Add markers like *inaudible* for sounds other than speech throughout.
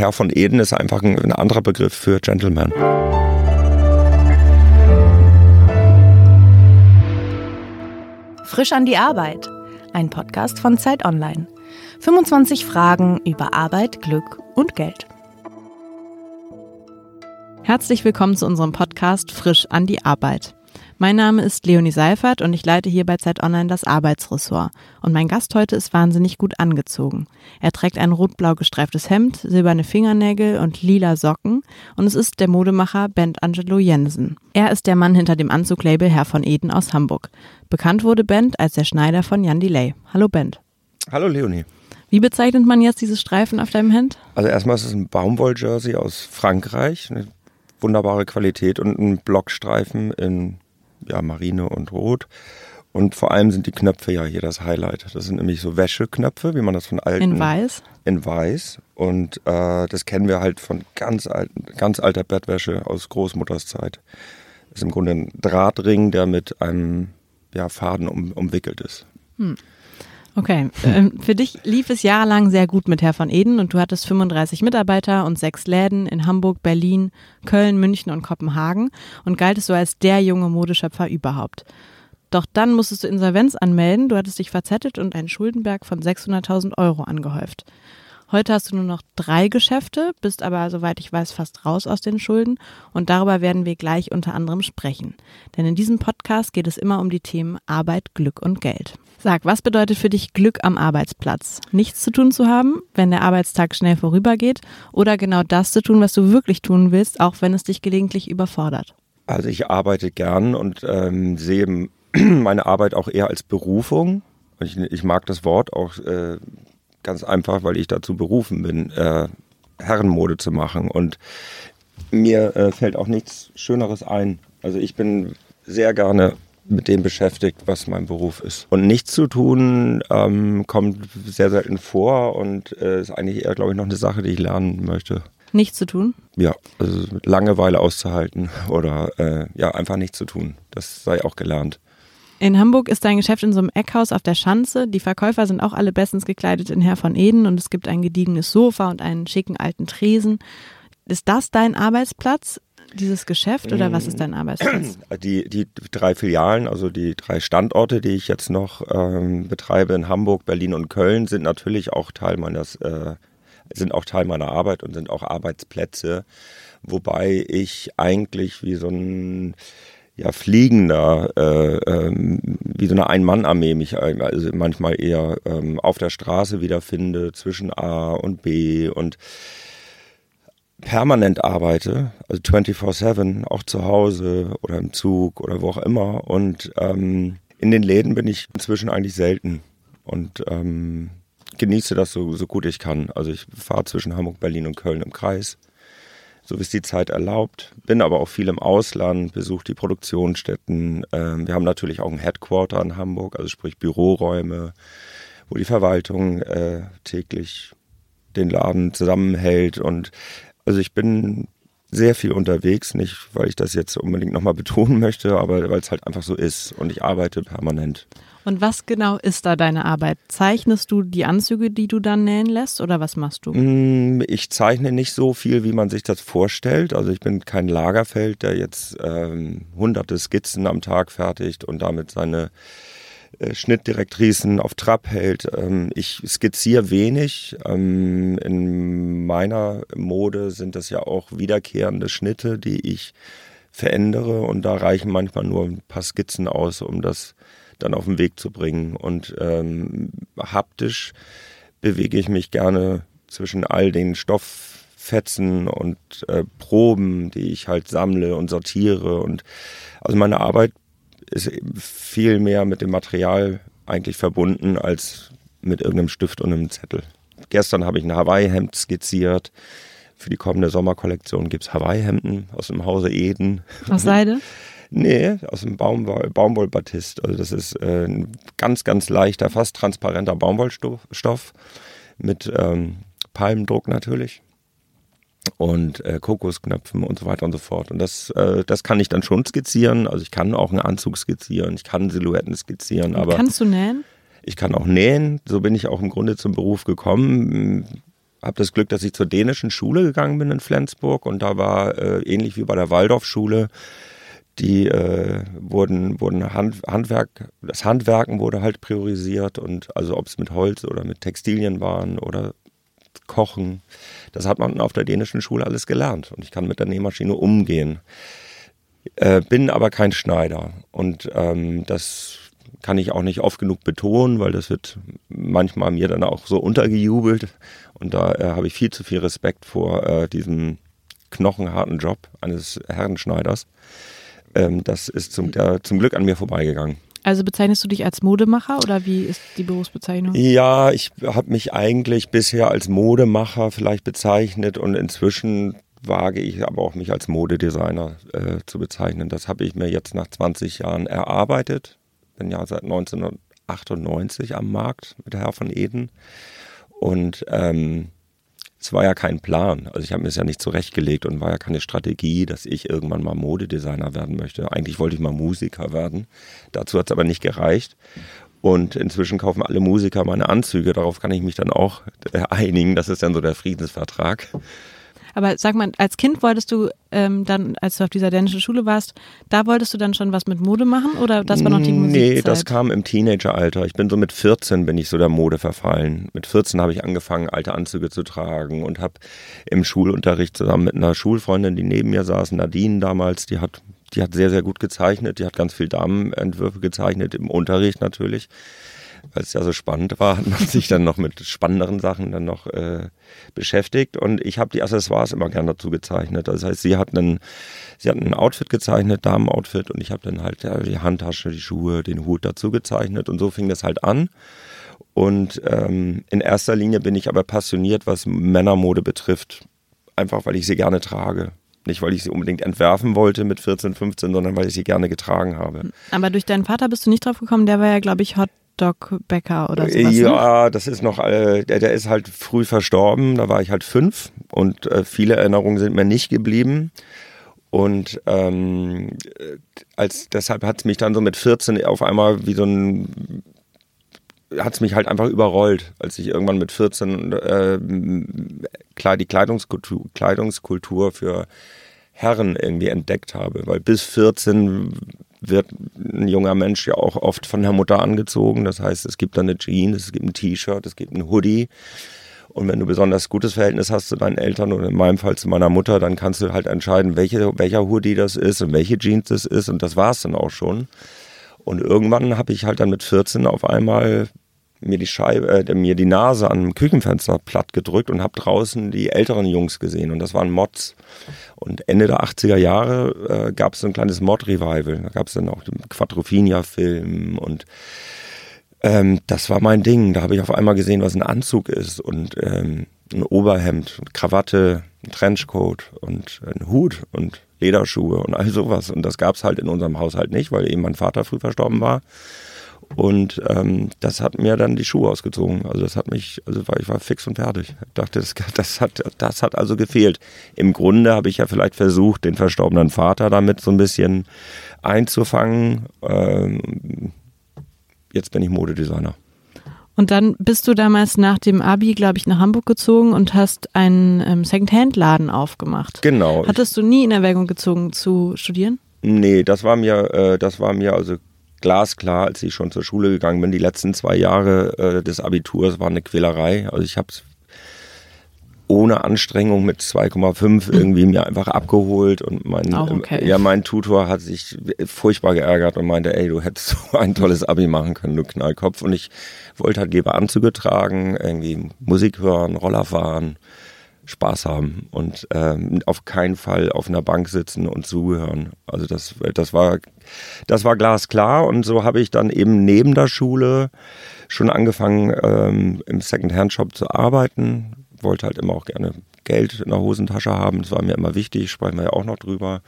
Herr von Eden ist einfach ein, ein anderer Begriff für Gentleman. Frisch an die Arbeit. Ein Podcast von Zeit Online. 25 Fragen über Arbeit, Glück und Geld. Herzlich willkommen zu unserem Podcast Frisch an die Arbeit. Mein Name ist Leonie Seifert und ich leite hier bei Zeit Online das Arbeitsressort. Und mein Gast heute ist wahnsinnig gut angezogen. Er trägt ein rot-blau gestreiftes Hemd, silberne Fingernägel und lila Socken und es ist der Modemacher Bent Angelo Jensen. Er ist der Mann hinter dem Anzuglabel Herr von Eden aus Hamburg. Bekannt wurde Bent als der Schneider von Jan Delay. Hallo Bent. Hallo Leonie. Wie bezeichnet man jetzt diese Streifen auf deinem Hemd? Also erstmal ist es ein Baumwolljersey aus Frankreich, eine wunderbare Qualität und ein Blockstreifen in ja, Marine und Rot. Und vor allem sind die Knöpfe ja hier das Highlight. Das sind nämlich so Wäscheknöpfe, wie man das von alten. In weiß? In weiß. Und äh, das kennen wir halt von ganz, alten, ganz alter Bettwäsche aus Großmutters Zeit. Das ist im Grunde ein Drahtring, der mit einem ja, Faden um, umwickelt ist. Hm. Okay, ähm, für dich lief es jahrelang sehr gut mit Herr von Eden und du hattest 35 Mitarbeiter und sechs Läden in Hamburg, Berlin, Köln, München und Kopenhagen und galtest so als der junge Modeschöpfer überhaupt. Doch dann musstest du Insolvenz anmelden, du hattest dich verzettelt und einen Schuldenberg von 600.000 Euro angehäuft. Heute hast du nur noch drei Geschäfte, bist aber, soweit ich weiß, fast raus aus den Schulden und darüber werden wir gleich unter anderem sprechen. Denn in diesem Podcast geht es immer um die Themen Arbeit, Glück und Geld. Sag, was bedeutet für dich Glück am Arbeitsplatz? Nichts zu tun zu haben, wenn der Arbeitstag schnell vorübergeht oder genau das zu tun, was du wirklich tun willst, auch wenn es dich gelegentlich überfordert? Also ich arbeite gern und ähm, sehe *clears throat* meine Arbeit auch eher als Berufung. Ich, ich mag das Wort auch äh, Ganz einfach, weil ich dazu berufen bin, äh, Herrenmode zu machen. Und mir äh, fällt auch nichts Schöneres ein. Also ich bin sehr gerne mit dem beschäftigt, was mein Beruf ist. Und nichts zu tun ähm, kommt sehr selten vor und äh, ist eigentlich eher, glaube ich, noch eine Sache, die ich lernen möchte. Nichts zu tun? Ja, also Langeweile auszuhalten *laughs* oder äh, ja, einfach nichts zu tun. Das sei auch gelernt. In Hamburg ist dein Geschäft in so einem Eckhaus auf der Schanze. Die Verkäufer sind auch alle bestens gekleidet in Herr von Eden und es gibt ein gediegenes Sofa und einen schicken alten Tresen. Ist das dein Arbeitsplatz, dieses Geschäft oder was ist dein Arbeitsplatz? Die, die drei Filialen, also die drei Standorte, die ich jetzt noch ähm, betreibe in Hamburg, Berlin und Köln, sind natürlich auch Teil meines, äh, sind auch Teil meiner Arbeit und sind auch Arbeitsplätze, wobei ich eigentlich wie so ein ja, fliegender, äh, ähm, wie so eine Ein-Mann-Armee mich also manchmal eher ähm, auf der Straße wiederfinde, zwischen A und B und permanent arbeite, also 24-7, auch zu Hause oder im Zug oder wo auch immer. Und ähm, in den Läden bin ich inzwischen eigentlich selten und ähm, genieße das so, so gut ich kann. Also ich fahre zwischen Hamburg, Berlin und Köln im Kreis so wie es die Zeit erlaubt. Bin aber auch viel im Ausland, besuche die Produktionsstätten. Ähm, wir haben natürlich auch ein Headquarter in Hamburg, also sprich Büroräume, wo die Verwaltung äh, täglich den Laden zusammenhält. Und also ich bin sehr viel unterwegs, nicht weil ich das jetzt unbedingt nochmal *laughs* betonen möchte, aber weil es halt einfach so ist und ich arbeite permanent. Und was genau ist da deine Arbeit? Zeichnest du die Anzüge, die du dann nähen lässt oder was machst du? Mm, ich zeichne nicht so viel, wie man sich das vorstellt. Also ich bin kein Lagerfeld, der jetzt ähm, hunderte Skizzen am Tag fertigt und damit seine äh, Schnittdirektrisen auf Trab hält. Ähm, ich skizziere wenig. Ähm, in meiner Mode sind das ja auch wiederkehrende Schnitte, die ich verändere und da reichen manchmal nur ein paar Skizzen aus, um das dann auf den Weg zu bringen. Und ähm, haptisch bewege ich mich gerne zwischen all den Stofffetzen und äh, Proben, die ich halt sammle und sortiere. Und also meine Arbeit ist viel mehr mit dem Material eigentlich verbunden als mit irgendeinem Stift und einem Zettel. Gestern habe ich ein Hawaii-Hemd skizziert. Für die kommende Sommerkollektion gibt es Hawaii-Hemden aus dem Hause Eden. Aus Seide? *laughs* Nee, aus dem Baumwoll, Baumwollbatist. Also das ist äh, ein ganz, ganz leichter, fast transparenter Baumwollstoff mit ähm, Palmendruck natürlich und äh, Kokosknöpfen und so weiter und so fort. Und das, äh, das kann ich dann schon skizzieren. Also ich kann auch einen Anzug skizzieren, ich kann Silhouetten skizzieren. Aber kannst du nähen? Ich kann auch nähen. So bin ich auch im Grunde zum Beruf gekommen habe das Glück, dass ich zur dänischen Schule gegangen bin in Flensburg und da war äh, ähnlich wie bei der Waldorfschule die äh, wurden, wurden Hand, Handwerk, das Handwerken wurde halt priorisiert und also ob es mit Holz oder mit Textilien waren oder Kochen, das hat man auf der dänischen Schule alles gelernt und ich kann mit der Nähmaschine umgehen. Äh, bin aber kein Schneider und ähm, das kann ich auch nicht oft genug betonen, weil das wird manchmal mir dann auch so untergejubelt und da äh, habe ich viel zu viel Respekt vor äh, diesem knochenharten Job eines Herrenschneiders. Ähm, das ist zum, der, zum Glück an mir vorbeigegangen. Also bezeichnest du dich als Modemacher oder wie ist die Berufsbezeichnung? Ja, ich habe mich eigentlich bisher als Modemacher vielleicht bezeichnet und inzwischen wage ich aber auch mich als Modedesigner äh, zu bezeichnen. Das habe ich mir jetzt nach 20 Jahren erarbeitet. Bin ja seit 1998 am Markt mit der Herr von Eden und ähm, es war ja kein Plan. Also ich habe mir es ja nicht zurechtgelegt und war ja keine Strategie, dass ich irgendwann mal Modedesigner werden möchte. Eigentlich wollte ich mal Musiker werden. Dazu hat es aber nicht gereicht. Und inzwischen kaufen alle Musiker meine Anzüge. Darauf kann ich mich dann auch äh, einigen. Das ist dann so der Friedensvertrag. Aber sag mal, als Kind wolltest du ähm, dann, als du auf dieser dänischen Schule warst, da wolltest du dann schon was mit Mode machen oder das war noch die Musik? Nee, das kam im Teenageralter. Ich bin so mit 14 bin ich so der Mode verfallen. Mit 14 habe ich angefangen, alte Anzüge zu tragen und habe im Schulunterricht zusammen mit einer Schulfreundin, die neben mir saß, Nadine damals, die hat die hat sehr, sehr gut gezeichnet. Die hat ganz viel Damenentwürfe gezeichnet, im Unterricht natürlich weil es ja so spannend war, hat man sich dann noch mit spannenderen Sachen dann noch äh, beschäftigt. Und ich habe die Accessoires immer gern dazu gezeichnet. Das heißt, sie hat ein Outfit gezeichnet, Damenoutfit, und ich habe dann halt ja, die Handtasche, die Schuhe, den Hut dazu gezeichnet. Und so fing das halt an. Und ähm, in erster Linie bin ich aber passioniert, was Männermode betrifft. Einfach weil ich sie gerne trage. Nicht, weil ich sie unbedingt entwerfen wollte mit 14, 15, sondern weil ich sie gerne getragen habe. Aber durch deinen Vater bist du nicht drauf gekommen, der war ja, glaube ich, Hot Doc Becker oder sowas. Ne? Ja, ne? das ist noch, äh, der, der, ist halt früh verstorben, da war ich halt fünf und äh, viele Erinnerungen sind mir nicht geblieben. Und ähm, als deshalb hat es mich dann so mit 14 auf einmal wie so ein hat es mich halt einfach überrollt, als ich irgendwann mit 14 äh, die Kleidungskultur, Kleidungskultur für Herren irgendwie entdeckt habe. Weil bis 14 wird ein junger Mensch ja auch oft von der Mutter angezogen. Das heißt, es gibt dann eine Jeans, es gibt ein T-Shirt, es gibt ein Hoodie. Und wenn du besonders gutes Verhältnis hast zu deinen Eltern oder in meinem Fall zu meiner Mutter, dann kannst du halt entscheiden, welche, welcher Hoodie das ist und welche Jeans das ist. Und das war es dann auch schon. Und irgendwann habe ich halt dann mit 14 auf einmal mir die Scheibe, äh, mir die Nase an einem Küchenfenster platt gedrückt und habe draußen die älteren Jungs gesehen und das waren Mods. Und Ende der 80er Jahre äh, gab es so ein kleines Mod-Revival. Da gab es dann auch den Quadrophenia-Film und ähm, das war mein Ding. Da habe ich auf einmal gesehen, was ein Anzug ist und ähm, ein Oberhemd, Krawatte, ein Trenchcoat und ein Hut und Lederschuhe und all sowas. Und das gab es halt in unserem Haushalt nicht, weil eben mein Vater früh verstorben war. Und ähm, das hat mir dann die Schuhe ausgezogen. Also das hat mich, also ich war fix und fertig. Ich dachte, das, *laughs* das, hat, das hat also gefehlt. Im Grunde habe ich ja vielleicht versucht, den verstorbenen Vater damit so ein bisschen einzufangen. Ähm, jetzt bin ich Modedesigner. Und dann bist du damals nach dem Abi, glaube ich, nach Hamburg gezogen und hast einen ähm, Secondhand-Laden aufgemacht. Genau. Hattest du nie in Erwägung gezogen zu studieren? Nee, das war mir, äh, das war mir also glasklar, als ich schon zur Schule gegangen bin. Die letzten zwei Jahre äh, des Abiturs waren eine Quälerei. Also ich habe es ohne Anstrengung mit 2,5 irgendwie mir einfach abgeholt und mein, okay. ja, mein Tutor hat sich furchtbar geärgert und meinte, ey, du hättest *laughs* so ein tolles Abi machen können, du Knallkopf. Und ich wollte halt lieber Anzüge tragen, irgendwie Musik hören, Roller fahren, Spaß haben und ähm, auf keinen Fall auf einer Bank sitzen und zuhören. Also das, das war, das war glasklar und so habe ich dann eben neben der Schule schon angefangen ähm, im Second-Hand-Shop zu arbeiten. Wollte halt immer auch gerne Geld in der Hosentasche haben. Das war mir immer wichtig, sprechen wir ja auch noch drüber.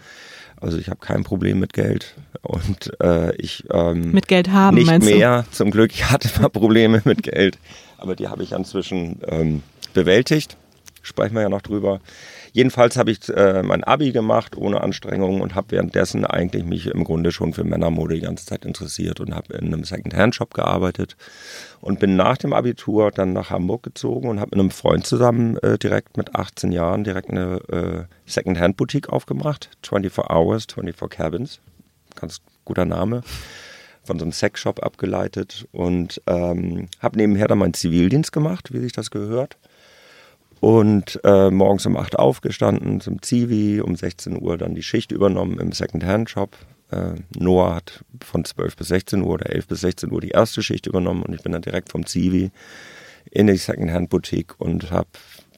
Also ich habe kein Problem mit Geld und äh, ich ähm, mit Geld haben nicht meinst mehr. Du? Zum Glück ich hatte immer Probleme mit Geld, aber die habe ich inzwischen ähm, bewältigt sprechen wir ja noch drüber. Jedenfalls habe ich äh, mein Abi gemacht ohne Anstrengung und habe währenddessen eigentlich mich im Grunde schon für Männermode die ganze Zeit interessiert und habe in einem Secondhand-Shop gearbeitet und bin nach dem Abitur dann nach Hamburg gezogen und habe mit einem Freund zusammen äh, direkt mit 18 Jahren direkt eine äh, Secondhand-Boutique aufgemacht. 24 Hours, 24 Cabins. Ganz guter Name von so einem Sexshop abgeleitet und ähm, habe nebenher dann meinen Zivildienst gemacht, wie sich das gehört und äh, morgens um 8 aufgestanden zum Zivi, um 16 Uhr dann die Schicht übernommen im Second-Hand-Shop. Äh, Noah hat von 12 bis 16 Uhr oder 11 bis 16 Uhr die erste Schicht übernommen und ich bin dann direkt vom Zivi in die Second-Hand-Boutique und habe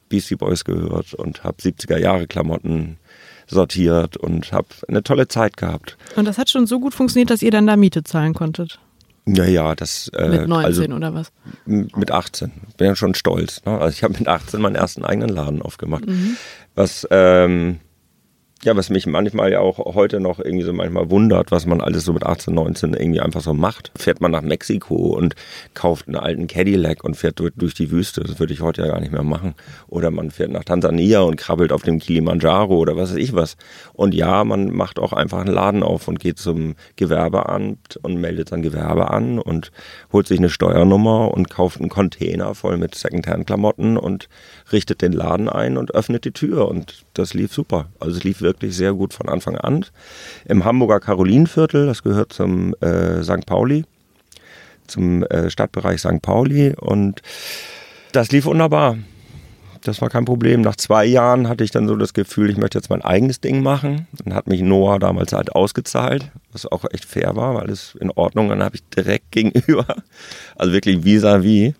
Beastie Boys gehört und habe 70er-Jahre-Klamotten sortiert und habe eine tolle Zeit gehabt. Und das hat schon so gut funktioniert, dass ihr dann da Miete zahlen konntet? Ja, ja, das. Äh, mit 19 also, oder was? Mit 18. Bin ja schon stolz. Ne? Also ich habe mit 18 meinen ersten eigenen Laden aufgemacht. Mhm. Was ähm, ja, was mich manchmal ja auch heute noch irgendwie so manchmal wundert, was man alles so mit 18, 19 irgendwie einfach so macht. Fährt man nach Mexiko und kauft einen alten Cadillac und fährt durch, die Wüste. Das würde ich heute ja gar nicht mehr machen. Oder man fährt nach Tansania und krabbelt auf dem Kilimanjaro oder was weiß ich was. Und ja, man macht auch einfach einen Laden auf und geht zum Gewerbeamt und meldet sein Gewerbe an und holt sich eine Steuernummer und kauft einen Container voll mit Secondhand-Klamotten und richtet den Laden ein und öffnet die Tür. Und das lief super. Also es lief wirklich sehr gut von Anfang an. Im Hamburger Karolinenviertel, das gehört zum äh, St. Pauli, zum äh, Stadtbereich St. Pauli. Und das lief wunderbar. Das war kein Problem. Nach zwei Jahren hatte ich dann so das Gefühl, ich möchte jetzt mein eigenes Ding machen. Dann hat mich Noah damals halt ausgezahlt, was auch echt fair war, weil es in Ordnung. Dann habe ich direkt *laughs* gegenüber, also wirklich vis-à-vis, -vis,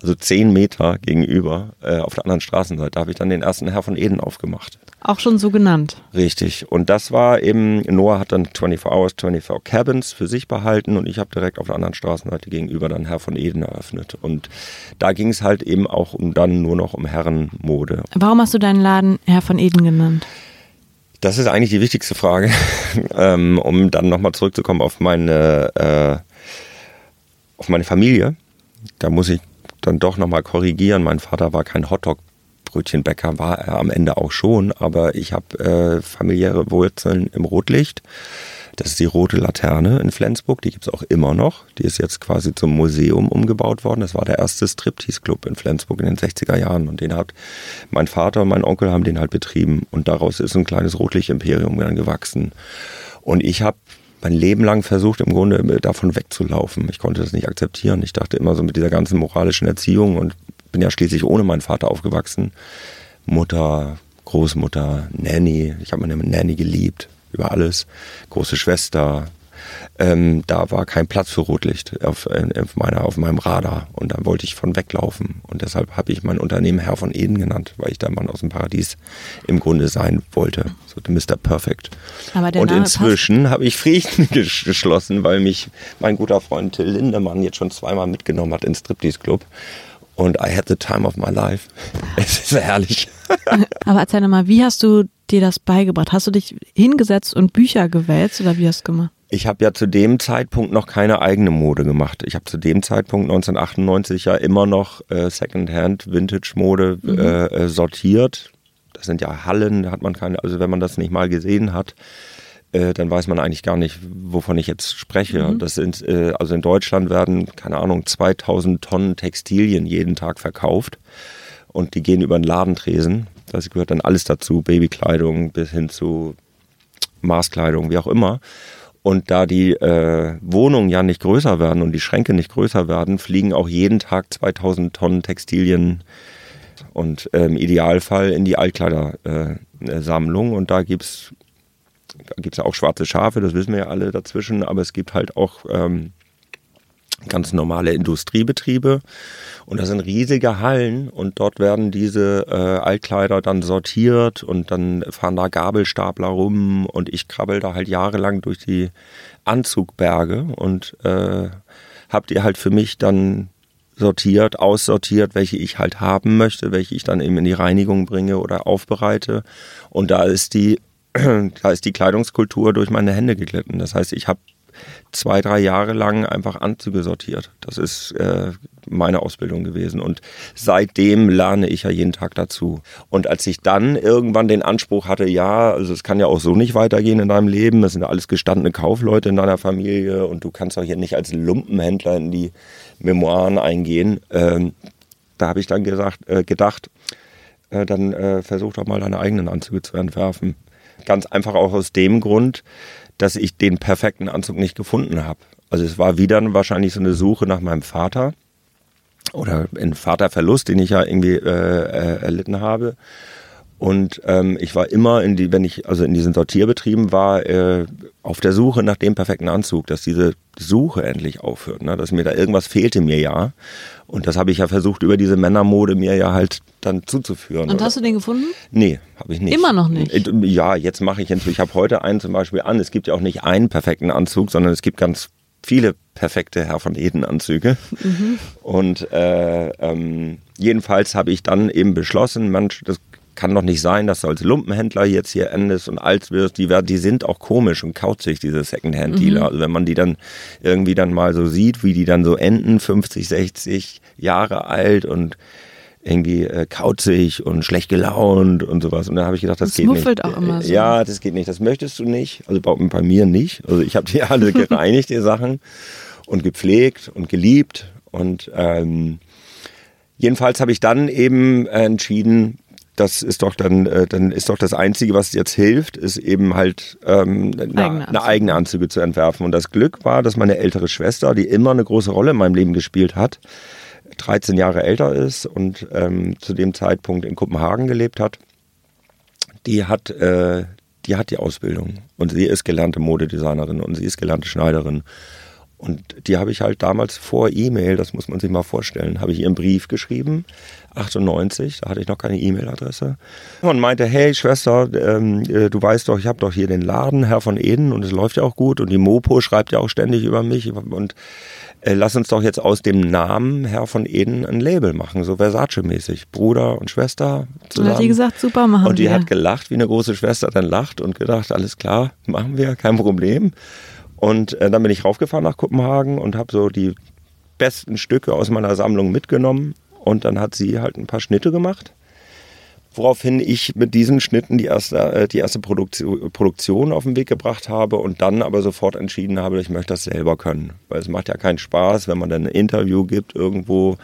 also zehn Meter gegenüber, äh, auf der anderen Straßenseite, habe ich dann den ersten Herr von Eden aufgemacht. Auch schon so genannt. Richtig. Und das war eben, Noah hat dann 24 Hours, 24 Cabins für sich behalten und ich habe direkt auf der anderen Straßenseite gegenüber dann Herr von Eden eröffnet. Und da ging es halt eben auch um dann nur noch um Herrenmode. Warum hast du deinen Laden Herr von Eden genannt? Das ist eigentlich die wichtigste Frage, *laughs* ähm, um dann nochmal zurückzukommen auf meine, äh, auf meine Familie. Da muss ich dann doch nochmal korrigieren. Mein Vater war kein Hotdog-Brötchenbäcker, war er am Ende auch schon, aber ich habe äh, familiäre Wurzeln im Rotlicht. Das ist die Rote Laterne in Flensburg, die gibt es auch immer noch. Die ist jetzt quasi zum Museum umgebaut worden. Das war der erste Striptease-Club in Flensburg in den 60er Jahren und den hat mein Vater und mein Onkel haben den halt betrieben und daraus ist ein kleines Rotlicht-Imperium dann gewachsen. Und ich habe mein Leben lang versucht, im Grunde davon wegzulaufen. Ich konnte das nicht akzeptieren. Ich dachte immer so mit dieser ganzen moralischen Erziehung und bin ja schließlich ohne meinen Vater aufgewachsen. Mutter, Großmutter, Nanny. Ich habe meine Nanny geliebt über alles. Große Schwester, ähm, da war kein Platz für Rotlicht auf, auf, meiner, auf meinem Radar. Und da wollte ich von weglaufen. Und deshalb habe ich mein Unternehmen Herr von Eden genannt, weil ich der Mann aus dem Paradies im Grunde sein wollte. So Mr. Perfect. und inzwischen habe ich Frieden *laughs* geschlossen, weil mich mein guter Freund Till Lindemann jetzt schon zweimal mitgenommen hat ins Striptease Club. Und I had the time of my life. *laughs* Es ist herrlich. *laughs* Aber erzähl mal, wie hast du dir das beigebracht? Hast du dich hingesetzt und Bücher gewälzt oder wie hast du gemacht? Ich habe ja zu dem Zeitpunkt noch keine eigene Mode gemacht. Ich habe zu dem Zeitpunkt 1998 ja immer noch äh, Secondhand Vintage Mode mhm. äh, äh, sortiert. Das sind ja Hallen, da hat man keine, also wenn man das nicht mal gesehen hat, äh, dann weiß man eigentlich gar nicht, wovon ich jetzt spreche. Mhm. Das sind, äh, also in Deutschland werden, keine Ahnung, 2000 Tonnen Textilien jeden Tag verkauft und die gehen über den Ladentresen. Das gehört dann alles dazu, Babykleidung bis hin zu Maßkleidung, wie auch immer. Und da die äh, Wohnungen ja nicht größer werden und die Schränke nicht größer werden, fliegen auch jeden Tag 2000 Tonnen Textilien und äh, im Idealfall in die Altkleidersammlung. Äh, und da gibt's gibt's ja auch schwarze Schafe, das wissen wir ja alle dazwischen, aber es gibt halt auch ähm, ganz normale Industriebetriebe. Und das sind riesige Hallen und dort werden diese äh, Altkleider dann sortiert und dann fahren da Gabelstapler rum und ich krabbel da halt jahrelang durch die Anzugberge und äh, habt ihr halt für mich dann sortiert, aussortiert, welche ich halt haben möchte, welche ich dann eben in die Reinigung bringe oder aufbereite. Und da ist die, *clears throat* da ist die Kleidungskultur durch meine Hände geglitten. Das heißt, ich habe zwei, drei Jahre lang einfach Anzüge sortiert. Das ist äh, meine Ausbildung gewesen. Und seitdem lerne ich ja jeden Tag dazu. Und als ich dann irgendwann den Anspruch hatte, ja, also es kann ja auch so nicht weitergehen in deinem Leben, das sind ja alles gestandene Kaufleute in deiner Familie und du kannst doch hier nicht als Lumpenhändler in die Memoiren eingehen. Ähm, da habe ich dann gesagt, äh, gedacht, äh, dann äh, versuch doch mal deine eigenen Anzüge zu entwerfen. Ganz einfach auch aus dem Grund, dass ich den perfekten Anzug nicht gefunden habe. Also es war wieder wahrscheinlich so eine Suche nach meinem Vater oder ein Vaterverlust, den ich ja irgendwie äh, äh, erlitten habe. Und ähm, ich war immer in die, wenn ich also in diesen Sortierbetrieben war, äh, auf der Suche nach dem perfekten Anzug, dass diese Suche endlich aufhört, ne? dass mir da irgendwas fehlte mir ja. Und das habe ich ja versucht über diese Männermode mir ja halt dann zuzuführen. Und oder? hast du den gefunden? Nee, habe ich nicht. Immer noch nicht? Äh, ja, jetzt mache ich inzwischen. Ich habe heute einen zum Beispiel an. Es gibt ja auch nicht einen perfekten Anzug, sondern es gibt ganz viele perfekte Herr von Eden Anzüge. Mhm. Und äh, ähm, jedenfalls habe ich dann eben beschlossen, Mensch, das kann doch nicht sein, dass du als Lumpenhändler jetzt hier endest und alt wirst. Die, die sind auch komisch und kauzig, diese Secondhand-Dealer. Mhm. Also wenn man die dann irgendwie dann mal so sieht, wie die dann so enden, 50, 60 Jahre alt und irgendwie äh, kauzig und schlecht gelaunt und sowas. Und da habe ich gedacht, das, das geht nicht. Das auch immer so. Ja, das geht nicht. Das möchtest du nicht. Also bei, bei mir nicht. Also ich habe die *laughs* alle gereinigt, die Sachen und gepflegt und geliebt. Und ähm, jedenfalls habe ich dann eben äh, entschieden, das ist doch dann, äh, dann ist doch das Einzige, was jetzt hilft, ist eben halt ähm, eine, eigene eine, eigene Anzüge zu entwerfen. Und das Glück war, dass meine ältere Schwester, die immer eine große Rolle in meinem Leben gespielt hat, 13 Jahre älter ist und ähm, zu dem Zeitpunkt in Kopenhagen gelebt hat, die hat, äh, die hat die Ausbildung und sie ist gelernte Modedesignerin und sie ist gelernte Schneiderin. Und die habe ich halt damals vor E-Mail, das muss man sich mal vorstellen, habe ich ihr einen Brief geschrieben, 98, da hatte ich noch keine E-Mail-Adresse. Und meinte, hey Schwester, ähm, äh, du weißt doch, ich habe doch hier den Laden, Herr von Eden, und es läuft ja auch gut. Und die Mopo schreibt ja auch ständig über mich. Und äh, lass uns doch jetzt aus dem Namen Herr von Eden ein Label machen, so Versace-mäßig. Bruder und Schwester zusammen. Und hat die gesagt, super, machen wir. Und die wir. hat gelacht, wie eine große Schwester dann lacht und gedacht, alles klar, machen wir, kein Problem. Und äh, dann bin ich raufgefahren nach Kopenhagen und habe so die besten Stücke aus meiner Sammlung mitgenommen. Und dann hat sie halt ein paar Schnitte gemacht woraufhin ich mit diesen Schnitten die erste, äh, die erste Produktion auf den Weg gebracht habe und dann aber sofort entschieden habe, ich möchte das selber können. Weil es macht ja keinen Spaß, wenn man dann ein Interview gibt irgendwo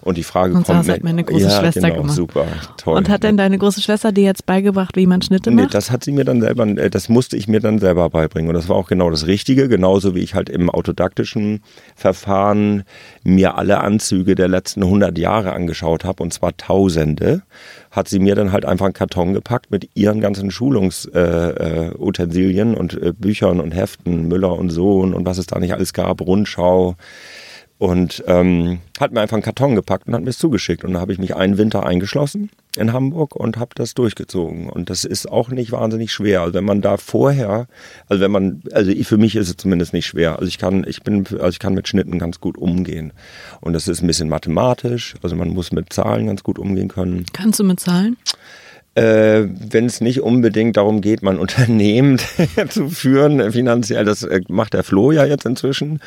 und die Frage und kommt. Das hat meine große ja, Schwester genau, gemacht. Super, toll. Und hat denn deine große Schwester dir jetzt beigebracht, wie man Schnitte macht? Nee, das hat sie mir dann selber, äh, das musste ich mir dann selber beibringen. Und das war auch genau das Richtige, genauso wie ich halt im autodaktischen Verfahren mir alle Anzüge der letzten 100 Jahre angeschaut habe, und zwar Tausende hat sie mir dann halt einfach einen Karton gepackt mit ihren ganzen Schulungsutensilien äh, äh, und äh, Büchern und Heften, Müller und Sohn und was es da nicht alles gab, Rundschau. Und ähm, hat mir einfach einen Karton gepackt und hat mir es zugeschickt. Und da habe ich mich einen Winter eingeschlossen in Hamburg und habe das durchgezogen. Und das ist auch nicht wahnsinnig schwer. Also wenn man da vorher, also wenn man, also für mich ist es zumindest nicht schwer. Also ich kann, ich bin, also ich kann mit Schnitten ganz gut umgehen. Und das ist ein bisschen mathematisch. Also man muss mit Zahlen ganz gut umgehen können. Kannst du mit Zahlen? Äh, wenn es nicht unbedingt darum geht, mein *laughs* Unternehmen *laughs* zu führen, finanziell, das äh, macht der Flo ja jetzt inzwischen.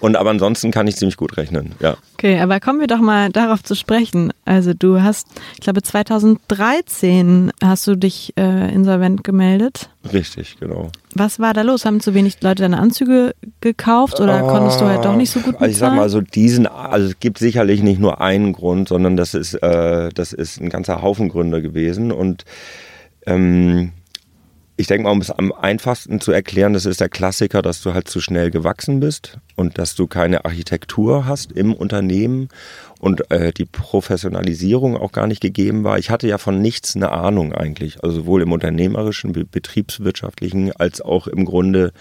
Und aber ansonsten kann ich ziemlich gut rechnen, ja. Okay, aber kommen wir doch mal darauf zu sprechen. Also du hast, ich glaube 2013 hast du dich äh, insolvent gemeldet. Richtig, genau. Was war da los? Haben zu wenig Leute deine Anzüge gekauft oder uh, konntest du halt doch nicht so gut bezahlen? Also ich sag mal so diesen, also es gibt sicherlich nicht nur einen Grund, sondern das ist, äh, das ist ein ganzer Haufen Gründe gewesen und ähm, ich denke mal, um es am einfachsten zu erklären, das ist der Klassiker, dass du halt zu schnell gewachsen bist und dass du keine Architektur hast im Unternehmen und äh, die Professionalisierung auch gar nicht gegeben war. Ich hatte ja von nichts eine Ahnung eigentlich, also sowohl im unternehmerischen, betriebswirtschaftlichen als auch im Grunde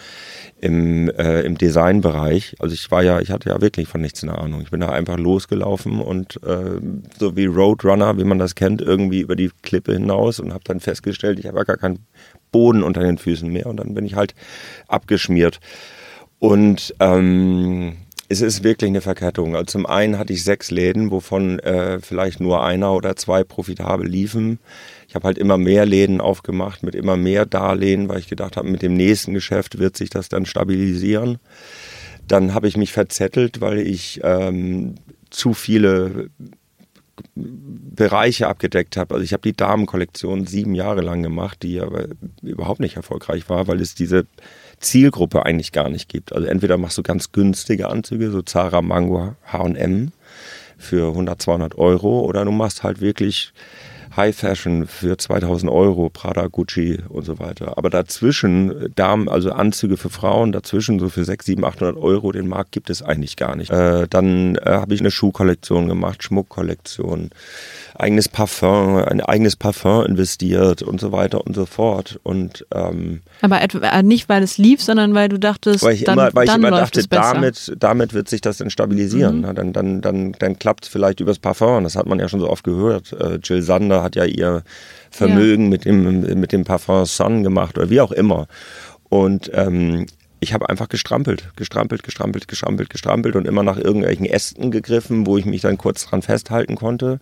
im, äh, im Designbereich. Also ich war ja, ich hatte ja wirklich von nichts eine Ahnung. Ich bin da einfach losgelaufen und äh, so wie Roadrunner, wie man das kennt, irgendwie über die Klippe hinaus und habe dann festgestellt, ich habe ja gar keinen Boden unter den Füßen mehr und dann bin ich halt abgeschmiert. Und ähm, es ist wirklich eine Verkettung. Also zum einen hatte ich sechs Läden, wovon äh, vielleicht nur einer oder zwei profitabel liefen. Ich habe halt immer mehr Läden aufgemacht mit immer mehr Darlehen, weil ich gedacht habe, mit dem nächsten Geschäft wird sich das dann stabilisieren. Dann habe ich mich verzettelt, weil ich ähm, zu viele Bereiche abgedeckt habe. Also ich habe die Damenkollektion sieben Jahre lang gemacht, die aber überhaupt nicht erfolgreich war, weil es diese Zielgruppe eigentlich gar nicht gibt. Also entweder machst du ganz günstige Anzüge, so Zara, Mango, H&M für 100, 200 Euro oder du machst halt wirklich High Fashion für 2000 Euro, Prada, Gucci und so weiter. Aber dazwischen, Damen, also Anzüge für Frauen, dazwischen so für 6, 7, 800 Euro, den Markt gibt es eigentlich gar nicht. Äh, dann äh, habe ich eine Schuhkollektion gemacht, Schmuckkollektion eigenes Parfum, ein eigenes Parfum investiert und so weiter und so fort. Und, ähm, Aber äh, nicht, weil es lief, sondern weil du dachtest, weil ich dann, immer, weil dann ich immer dachte, damit, damit wird sich das dann stabilisieren. Mhm. Dann, dann, dann, dann klappt es vielleicht übers Parfum. Das hat man ja schon so oft gehört. Äh, Jill Sander hat ja ihr Vermögen ja. mit, dem, mit dem Parfum Sun gemacht oder wie auch immer. Und ähm, ich habe einfach gestrampelt, gestrampelt, gestrampelt, gestrampelt, gestrampelt und immer nach irgendwelchen Ästen gegriffen, wo ich mich dann kurz dran festhalten konnte.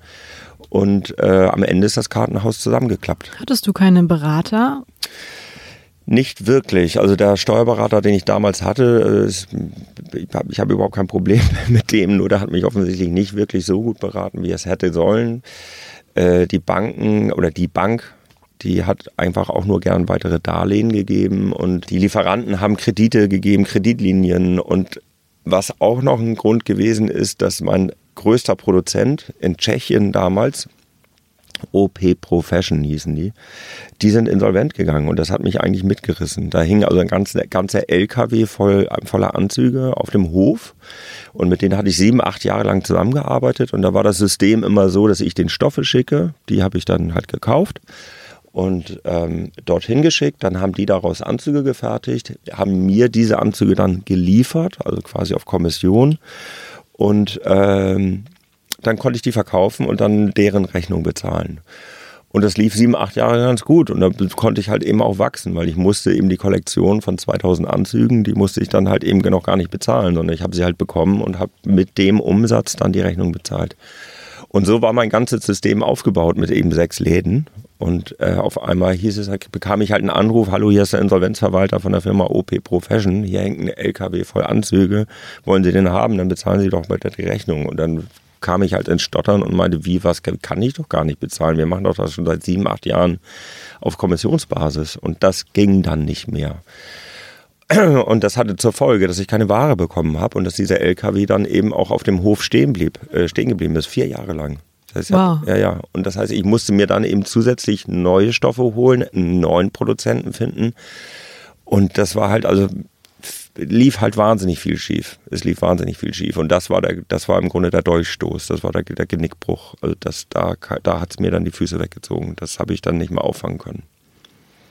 Und äh, am Ende ist das Kartenhaus zusammengeklappt. Hattest du keinen Berater? Nicht wirklich. Also der Steuerberater, den ich damals hatte, äh, ich habe hab überhaupt kein Problem *laughs* mit dem, nur der hat mich offensichtlich nicht wirklich so gut beraten, wie er es hätte sollen. Äh, die Banken oder die Bank, die hat einfach auch nur gern weitere Darlehen gegeben und die Lieferanten haben Kredite gegeben, Kreditlinien und was auch noch ein Grund gewesen ist, dass mein größter Produzent in Tschechien damals, OP Profession hießen die, die sind insolvent gegangen und das hat mich eigentlich mitgerissen. Da hing also ein ganzer, ganzer LKW voll, voller Anzüge auf dem Hof und mit denen hatte ich sieben, acht Jahre lang zusammengearbeitet und da war das System immer so, dass ich den Stoffe schicke, die habe ich dann halt gekauft und ähm, dorthin geschickt. Dann haben die daraus Anzüge gefertigt, haben mir diese Anzüge dann geliefert, also quasi auf Kommission. Und ähm, dann konnte ich die verkaufen und dann deren Rechnung bezahlen. Und das lief sieben, acht Jahre ganz gut. Und da konnte ich halt eben auch wachsen, weil ich musste eben die Kollektion von 2000 Anzügen, die musste ich dann halt eben noch gar nicht bezahlen, sondern ich habe sie halt bekommen und habe mit dem Umsatz dann die Rechnung bezahlt. Und so war mein ganzes System aufgebaut mit eben sechs Läden. Und äh, auf einmal hieß es, bekam ich halt einen Anruf, hallo, hier ist der Insolvenzverwalter von der Firma OP Profession, hier hängt ein LKW voll Anzüge, wollen Sie den haben, dann bezahlen Sie doch bitte die Rechnung. Und dann kam ich halt ins Stottern und meinte, wie, was kann ich doch gar nicht bezahlen, wir machen doch das schon seit sieben, acht Jahren auf Kommissionsbasis. Und das ging dann nicht mehr. *clears throat* Und das hatte zur Folge, dass ich keine Ware bekommen habe und dass dieser LKW dann eben auch auf dem Hof stehen blieb, äh, stehen geblieben ist, vier Jahre lang. Das heißt, wow. ja, ja. Und das heißt, ich musste mir dann eben zusätzlich neue Stoffe holen, einen neuen Produzenten finden. Und das war halt, also lief halt wahnsinnig viel schief. Es lief wahnsinnig viel schief. Und das war der, das war im Grunde der Durchstoß, das war der, der Genickbruch. Also das, da, da hat es mir dann die Füße weggezogen. Das habe ich dann nicht mehr auffangen können.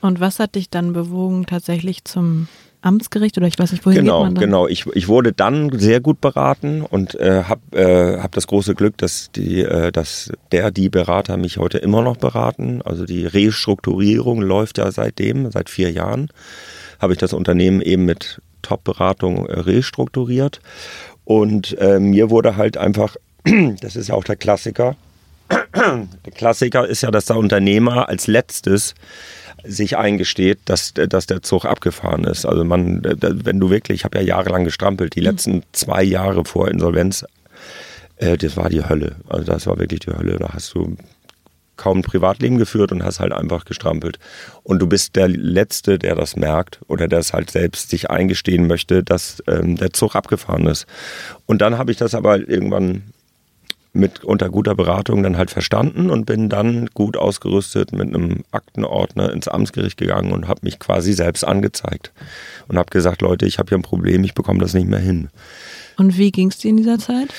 Und was hat dich dann bewogen, tatsächlich zum Amtsgericht oder ich weiß nicht, wohin genau, geht man dann? Genau, ich, ich wurde dann sehr gut beraten und äh, habe äh, hab das große Glück, dass, die, äh, dass der, die Berater mich heute immer noch beraten. Also die Restrukturierung läuft ja seitdem, seit vier Jahren, habe ich das Unternehmen eben mit Top-Beratung äh, restrukturiert. Und äh, mir wurde halt einfach, *clears throat* das ist ja auch der Klassiker, *clears throat* der Klassiker ist ja, dass der Unternehmer als letztes sich eingesteht, dass, dass der Zug abgefahren ist. Also man, wenn du wirklich, ich habe ja jahrelang gestrampelt, die mhm. letzten zwei Jahre vor Insolvenz, äh, das war die Hölle. Also das war wirklich die Hölle. Da hast du kaum ein Privatleben geführt und hast halt einfach gestrampelt. Und du bist der Letzte, der das merkt oder der es halt selbst sich eingestehen möchte, dass ähm, der Zug abgefahren ist. Und dann habe ich das aber irgendwann mit unter guter Beratung dann halt verstanden und bin dann gut ausgerüstet mit einem Aktenordner ins Amtsgericht gegangen und habe mich quasi selbst angezeigt und habe gesagt, Leute, ich habe hier ein Problem, ich bekomme das nicht mehr hin. Und wie ging es dir in dieser Zeit?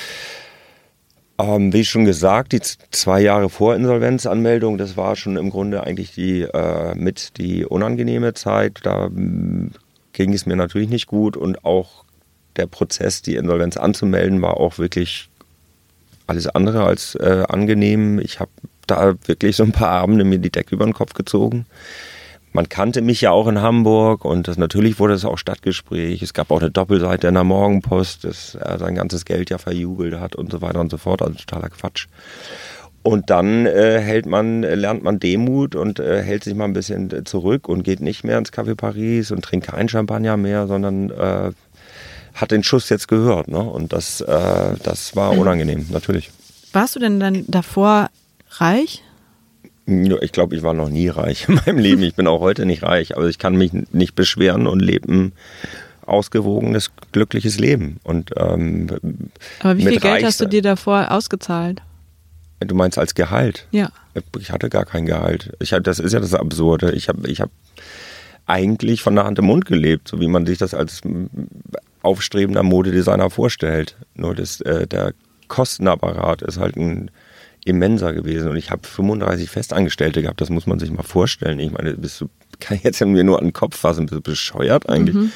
Ähm, wie schon gesagt, die zwei Jahre vor Insolvenzanmeldung, das war schon im Grunde eigentlich die äh, mit die unangenehme Zeit. Da mm, ging es mir natürlich nicht gut und auch der Prozess, die Insolvenz anzumelden, war auch wirklich alles andere als äh, angenehm. Ich habe da wirklich so ein paar Abende mir die Decke über den Kopf gezogen. Man kannte mich ja auch in Hamburg und das, natürlich wurde es auch Stadtgespräch. Es gab auch eine Doppelseite in der Morgenpost, dass er sein ganzes Geld ja verjubelt hat und so weiter und so fort. Also totaler Quatsch. Und dann äh, hält man, lernt man Demut und äh, hält sich mal ein bisschen zurück und geht nicht mehr ins Café Paris und trinkt kein Champagner mehr, sondern äh, hat den Schuss jetzt gehört. Ne? Und das, äh, das war unangenehm, natürlich. Warst du denn dann davor reich? Ich glaube, ich war noch nie reich in meinem Leben. Ich bin auch heute nicht reich, aber ich kann mich nicht beschweren und lebe ein ausgewogenes, glückliches Leben. Und, ähm, aber wie viel Geld hast du dir davor ausgezahlt? Du meinst als Gehalt? Ja. Ich hatte gar kein Gehalt. Ich, das ist ja das Absurde. Ich habe ich hab eigentlich von der Hand im Mund gelebt, so wie man sich das als aufstrebender Modedesigner vorstellt. Nur das, äh, der Kostenapparat ist halt ein immenser gewesen. Und ich habe 35 Festangestellte gehabt, das muss man sich mal vorstellen. Ich meine, bist du, *laughs* kann ich jetzt ja mir nur an den Kopf fassen, bist du bescheuert eigentlich? Mhm.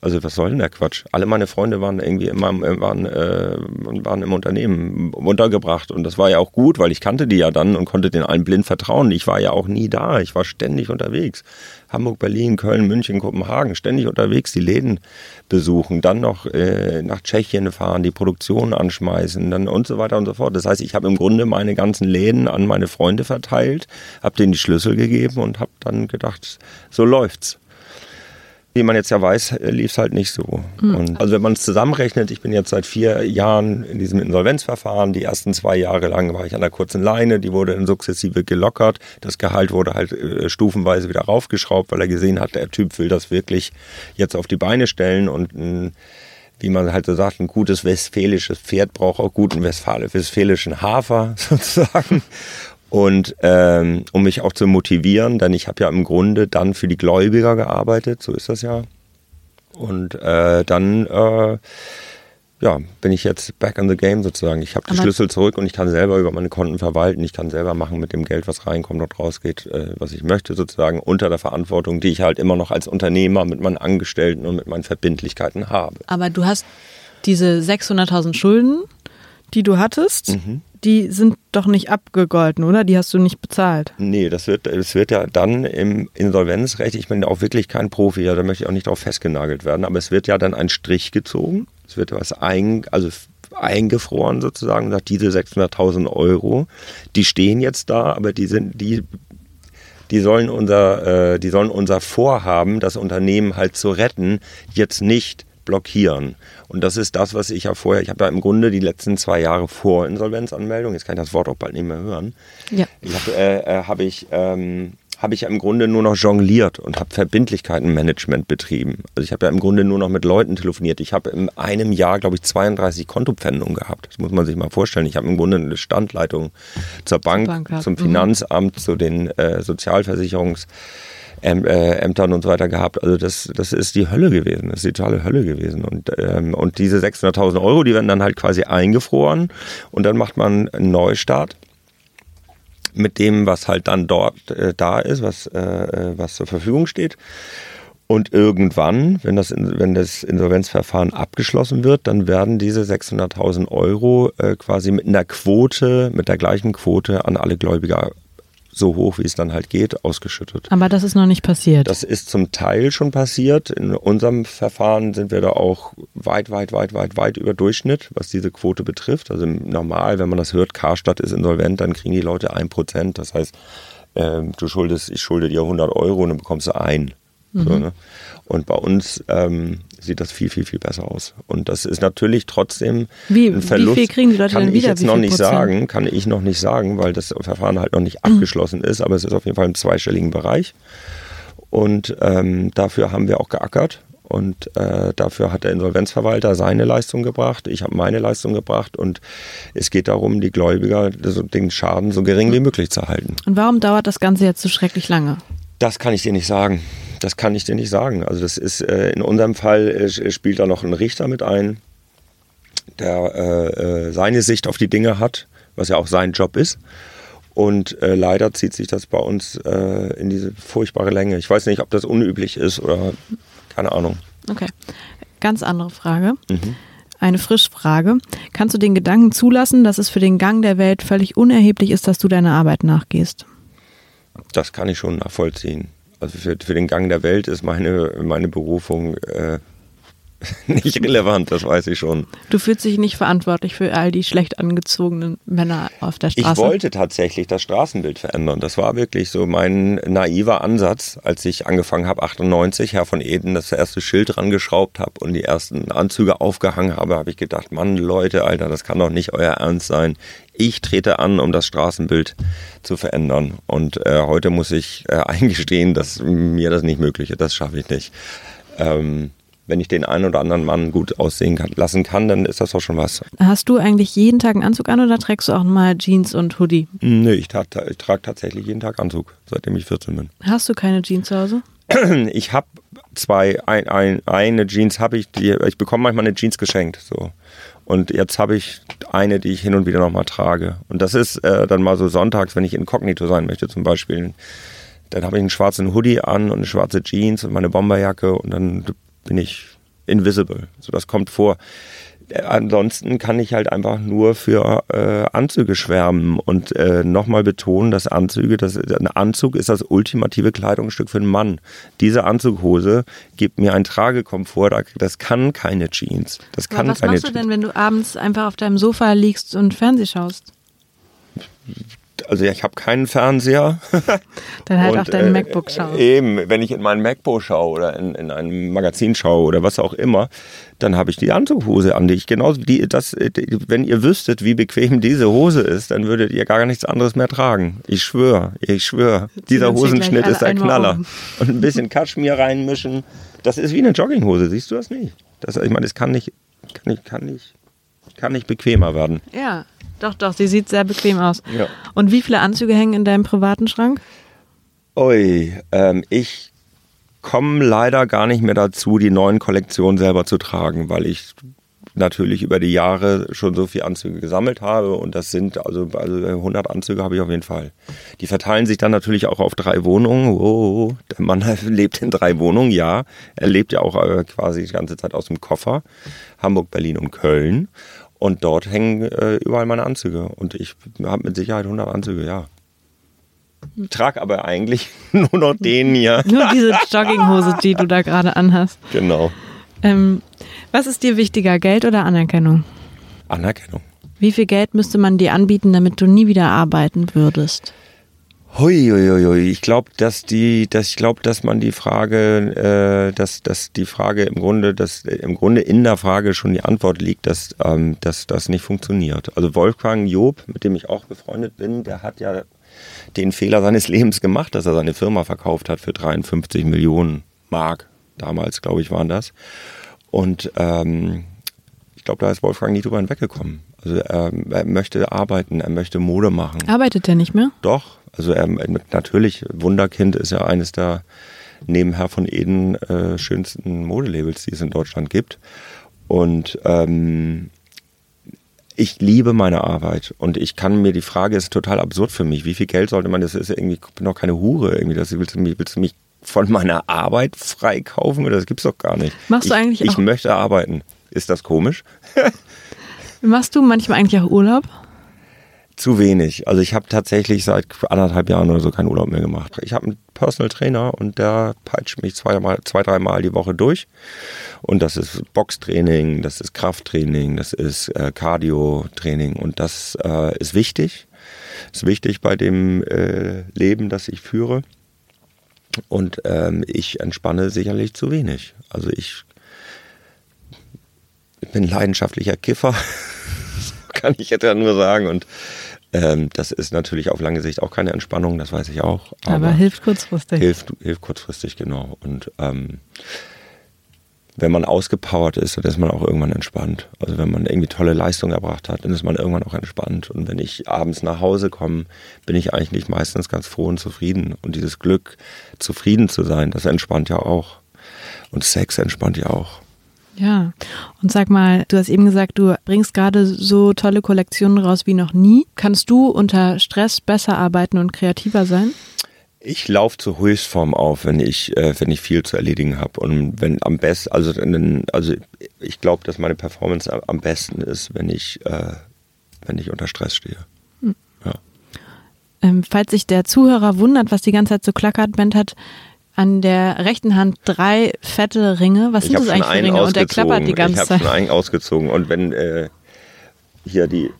Also was soll denn der Quatsch? Alle meine Freunde waren irgendwie immer waren, äh, waren im Unternehmen untergebracht und das war ja auch gut, weil ich kannte die ja dann und konnte den allen blind vertrauen. Ich war ja auch nie da, ich war ständig unterwegs. Hamburg, Berlin, Köln, München, Kopenhagen, ständig unterwegs, die Läden besuchen, dann noch äh, nach Tschechien fahren, die Produktion anschmeißen, dann und so weiter und so fort. Das heißt, ich habe im Grunde meine ganzen Läden an meine Freunde verteilt, habe denen die Schlüssel gegeben und habe dann gedacht, so läuft's. Wie man jetzt ja weiß, lief es halt nicht so. Mhm. also wenn man es zusammenrechnet, ich bin jetzt seit vier Jahren in diesem Insolvenzverfahren. Die ersten zwei Jahre lang war ich an der kurzen Leine, die wurde dann sukzessive gelockert. Das Gehalt wurde halt äh, stufenweise wieder raufgeschraubt, weil er gesehen hat, der Typ will das wirklich jetzt auf die Beine stellen und ein wie man halt so sagt, ein gutes westfälisches Pferd braucht auch guten westfälischen Hafer *laughs* sozusagen. Und ähm, um mich auch zu motivieren, denn ich habe ja im Grunde dann für die Gläubiger gearbeitet, so ist das ja. Und äh, dann äh, ja, bin ich jetzt back in the game sozusagen. Ich habe die Schlüssel zurück und ich kann selber über meine Konten verwalten. Ich kann selber machen mit dem Geld, was reinkommt und rausgeht, äh, was ich möchte sozusagen, unter der Verantwortung, die ich halt immer noch als Unternehmer mit meinen Angestellten und mit meinen Verbindlichkeiten habe. Aber du hast diese 600.000 Schulden, die du hattest, mhm die sind doch nicht abgegolten, oder? Die hast du nicht bezahlt. Nee, das wird, das wird ja dann im Insolvenzrecht, ich bin auch wirklich kein Profi, ja, da möchte ich auch nicht drauf festgenagelt werden, aber es wird ja dann ein Strich gezogen, es wird was ein, also eingefroren sozusagen, sagt diese 600.000 Euro, die stehen jetzt da, aber die sind, die die sollen unser, äh, die sollen unser Vorhaben, das Unternehmen halt zu retten, jetzt nicht blockieren. Und das ist das, was ich ja vorher, ich habe ja im Grunde die letzten zwei Jahre vor Insolvenzanmeldung, jetzt kann ich das Wort auch bald nicht mehr hören, ja. habe äh, äh, hab ich, ähm, habe ich ja im Grunde nur noch jongliert und habe Verbindlichkeitenmanagement betrieben. Also ich habe ja im Grunde nur noch mit Leuten telefoniert. Ich habe in einem Jahr, glaube ich, 32 Kontopfändungen gehabt. Das muss man sich mal vorstellen. Ich habe im Grunde eine Standleitung zur Bank, Bank zum mhm. Finanzamt, mhm. zu den äh, Sozialversicherungs- Ämtern und so weiter gehabt. Also das, das ist die Hölle gewesen, das ist die totale Hölle gewesen. Und, ähm, und diese 600.000 Euro, die werden dann halt quasi eingefroren und dann macht man einen Neustart mit dem, was halt dann dort äh, da ist, was, äh, äh was zur Verfügung steht. Und irgendwann, wenn das, wenn das Insolvenzverfahren abgeschlossen wird, dann werden diese 600.000 Euro äh, quasi mit einer Quote, mit der gleichen Quote an alle Gläubiger so hoch, wie es dann halt geht, ausgeschüttet. Aber das ist noch nicht passiert. Das ist zum Teil schon passiert. In unserem Verfahren sind wir da auch weit, weit, weit, weit, weit über Durchschnitt, was diese Quote betrifft. Also normal, wenn man das hört, Karstadt ist insolvent, dann kriegen die Leute ein Prozent. Das heißt, äh, du schuldest, ich schulde dir 100 Euro und dann bekommst du ein. Mhm. So, ne? Und bei uns ähm, sieht das viel, viel, viel besser aus. Und das ist natürlich trotzdem wie, ein Verlust. Wie viel kriegen die Leute kann denn wieder? ich jetzt noch nicht Prozent? sagen, kann ich noch nicht sagen, weil das Verfahren halt noch nicht mhm. abgeschlossen ist, aber es ist auf jeden Fall im zweistelligen Bereich. Und ähm, dafür haben wir auch geackert. Und äh, dafür hat der Insolvenzverwalter seine Leistung gebracht, ich habe meine Leistung gebracht und es geht darum, die Gläubiger den Schaden so gering wie möglich zu halten. Und warum dauert das Ganze jetzt so schrecklich lange? Das kann ich dir nicht sagen. Das kann ich dir nicht sagen. Also das ist äh, in unserem Fall äh, spielt da noch ein Richter mit ein, der äh, äh, seine Sicht auf die Dinge hat, was ja auch sein Job ist. Und äh, leider zieht sich das bei uns in diese furchtbare Länge. Ich weiß nicht, ob das unüblich ist oder keine Ahnung. Okay, ganz andere Frage. Mhm. Eine Frischfrage. Kannst du den Gedanken zulassen, dass es für den Gang der Welt völlig unerheblich ist, dass du deiner Arbeit nachgehst? Das kann ich schon nachvollziehen. Also für, für den Gang der Welt ist meine, meine Berufung äh, *laughs* nicht relevant, das weiß ich schon. Du fühlst dich nicht verantwortlich für all die schlecht angezogenen Männer auf der Straße? Ich wollte tatsächlich das Straßenbild verändern. Das war wirklich so mein naiver Ansatz, als ich angefangen habe, 98, Herr von Eden, das erste Schild dran geschraubt habe und die ersten Anzüge aufgehangen habe, habe ich gedacht, Mann, Leute, Alter, das kann doch nicht euer Ernst sein. Ich trete an, um das Straßenbild zu verändern. Und äh, heute muss ich äh, *laughs* eingestehen, dass mir das nicht möglich ist. Das schaffe ich nicht. Ähm, wenn ich den einen oder anderen Mann gut aussehen kann, lassen kann, dann ist das doch schon was. Hast du eigentlich jeden Tag einen Anzug an oder trägst du auch mal Jeans und Hoodie? Nö, ich, ich trage tatsächlich jeden Tag Anzug, seitdem ich 14 bin. Hast du keine Jeans zu Hause? *clears throat* Ich habe zwei, ein, ein, eine Jeans habe ich, die, ich bekomme manchmal eine Jeans geschenkt. So. Und jetzt habe ich eine, die ich hin und wieder nochmal trage. Und das ist äh, dann mal so sonntags, wenn ich inkognito sein möchte zum Beispiel. Dann habe ich einen schwarzen Hoodie an und eine schwarze Jeans und meine Bomberjacke und dann bin ich invisible. So, das kommt vor. Äh, ansonsten kann ich halt einfach nur für äh, Anzüge schwärmen und äh, nochmal betonen, dass Anzüge, das, ein Anzug ist das ultimative Kleidungsstück für einen Mann. Diese Anzughose gibt mir einen Tragekomfort, das kann keine Jeans. Das kann Aber was keine machst du denn, wenn du abends einfach auf deinem Sofa liegst und Fernseh schaust? Also ich habe keinen Fernseher. Dann halt und, auf dein äh, MacBook schauen. Eben, wenn ich in mein MacBook schaue oder in, in ein Magazin schaue oder was auch immer, dann habe ich die Anzughose an, die ich genauso, die, das, wenn ihr wüsstet, wie bequem diese Hose ist, dann würdet ihr gar nichts anderes mehr tragen. Ich schwöre, ich schwöre. Dieser Hosenschnitt ist der Knaller. Um. Und ein bisschen Kaschmir reinmischen. Das ist wie eine Jogginghose, siehst du das nicht? Das, ich meine, es kann nicht, kann nicht, kann nicht, kann nicht bequemer werden. Ja. Doch, doch, sie sieht sehr bequem aus. Ja. Und wie viele Anzüge hängen in deinem privaten Schrank? Ui, ähm, ich komme leider gar nicht mehr dazu, die neuen Kollektionen selber zu tragen, weil ich natürlich über die Jahre schon so viele Anzüge gesammelt habe und das sind also, also 100 Anzüge habe ich auf jeden Fall. Die verteilen sich dann natürlich auch auf drei Wohnungen. Oh, der Mann *laughs* lebt in drei Wohnungen, ja. Er lebt ja auch äh, quasi die ganze Zeit aus dem Koffer. Hamburg, Berlin und Köln. Und dort hängen äh, überall meine Anzüge. Und ich habe mit Sicherheit 100 Anzüge, ja. Trag aber eigentlich *laughs* nur noch den hier. *laughs* nur diese Jogginghose, die du da gerade anhast. Genau. Ähm, was ist dir wichtiger, Geld oder Anerkennung? Anerkennung. Wie viel Geld müsste man dir anbieten, damit du nie wieder arbeiten würdest? Hui, hui, hui. Ich glaube, dass die, dass ich glaube, dass man die Frage, äh, dass, dass die Frage im Grunde, dass im Grunde in der Frage schon die Antwort liegt, dass, ähm, dass das nicht funktioniert. Also Wolfgang Job, mit dem ich auch befreundet bin, der hat ja den Fehler seines *laughs* Lebens gemacht, dass er seine Firma verkauft hat für 53 Millionen Mark. Damals, glaube ich, waren das. Und ähm, ich glaube, da ist Wolfgang nie drüber hinweggekommen. Also er, er möchte arbeiten, er möchte Mode machen. Arbeitet er nicht mehr? Doch, also er, natürlich, Wunderkind ist ja eines der neben Herr von Eden äh, schönsten Modelabels, die es in Deutschland gibt. Und ähm, ich liebe meine Arbeit und ich kann mir die Frage ist total absurd für mich. Wie viel Geld sollte man? Das ist irgendwie ich bin doch keine Hure irgendwie. Das willst du mich, willst du mich von meiner Arbeit freikaufen? Das gibt's doch gar nicht. Machst ich, du eigentlich? Ich möchte arbeiten. Ist das komisch? *laughs* Machst du manchmal eigentlich auch Urlaub? Zu wenig. Also ich habe tatsächlich seit anderthalb Jahren oder so keinen Urlaub mehr gemacht. Ich habe einen Personal Trainer und der peitscht mich zweimal, zwei, dreimal die Woche durch. Und das ist Boxtraining, das ist Krafttraining, das ist äh, Cardio-Training und das äh, ist wichtig. Ist wichtig bei dem äh, Leben, das ich führe. Und ähm, ich entspanne sicherlich zu wenig. Also ich, ich bin leidenschaftlicher Kiffer, *laughs* kann ich jetzt ja nur sagen. Und ähm, das ist natürlich auf lange Sicht auch keine Entspannung, das weiß ich auch. Aber, aber hilft kurzfristig. Hilft, hilft kurzfristig, genau. Und ähm, wenn man ausgepowert ist, dann ist man auch irgendwann entspannt. Also wenn man irgendwie tolle Leistung erbracht hat, dann ist man irgendwann auch entspannt. Und wenn ich abends nach Hause komme, bin ich eigentlich meistens ganz froh und zufrieden. Und dieses Glück, zufrieden zu sein, das entspannt ja auch. Und Sex entspannt ja auch. Ja, und sag mal, du hast eben gesagt, du bringst gerade so tolle Kollektionen raus wie noch nie. Kannst du unter Stress besser arbeiten und kreativer sein? Ich laufe zur Höchstform auf, wenn ich, äh, wenn ich viel zu erledigen habe. Und wenn am besten, also, also ich glaube, dass meine Performance am besten ist, wenn ich, äh, wenn ich unter Stress stehe. Hm. Ja. Ähm, falls sich der Zuhörer wundert, was die ganze Zeit so klackert, Bent hat an der rechten Hand drei fette Ringe. Was Ich sind habe das eigentlich für Ringe? Und der klappert die ich ganze habe Zeit. schon einen ausgezogen. Und wenn äh, hier die,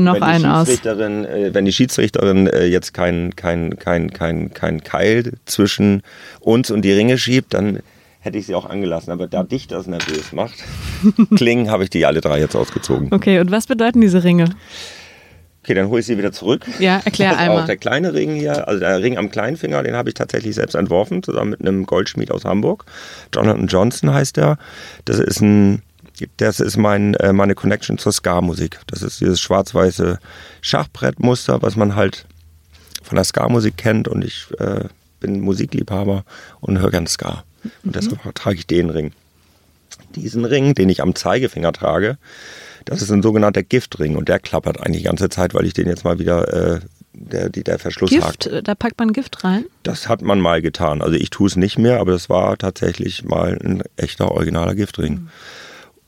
noch wenn die einen aus. Schiedsrichterin, äh, wenn die Schiedsrichterin äh, jetzt kein, kein, kein, kein, kein Keil zwischen uns und die Ringe schiebt, dann hätte ich sie auch angelassen. Aber da dich das nervös macht, *laughs* klingen, habe ich die alle drei jetzt ausgezogen. Okay, und was bedeuten diese Ringe? Okay, dann hole ich sie wieder zurück. Ja, erklär Pass einmal. Auf, der kleine Ring hier, also der Ring am kleinen Finger, den habe ich tatsächlich selbst entworfen, zusammen mit einem Goldschmied aus Hamburg. Jonathan Johnson heißt der. Das ist ein, das ist mein, äh, meine Connection zur Ska-Musik. Das ist dieses schwarz-weiße Schachbrettmuster, was man halt von der Ska-Musik kennt und ich äh, bin Musikliebhaber und höre gern Ska. Und deshalb trage ich den Ring. Diesen Ring, den ich am Zeigefinger trage, das ist ein sogenannter Giftring und der klappert eigentlich die ganze Zeit, weil ich den jetzt mal wieder, äh, der, der Verschluss hakt. Gift, äh, da packt man Gift rein. Das hat man mal getan. Also ich tue es nicht mehr, aber das war tatsächlich mal ein echter originaler Giftring.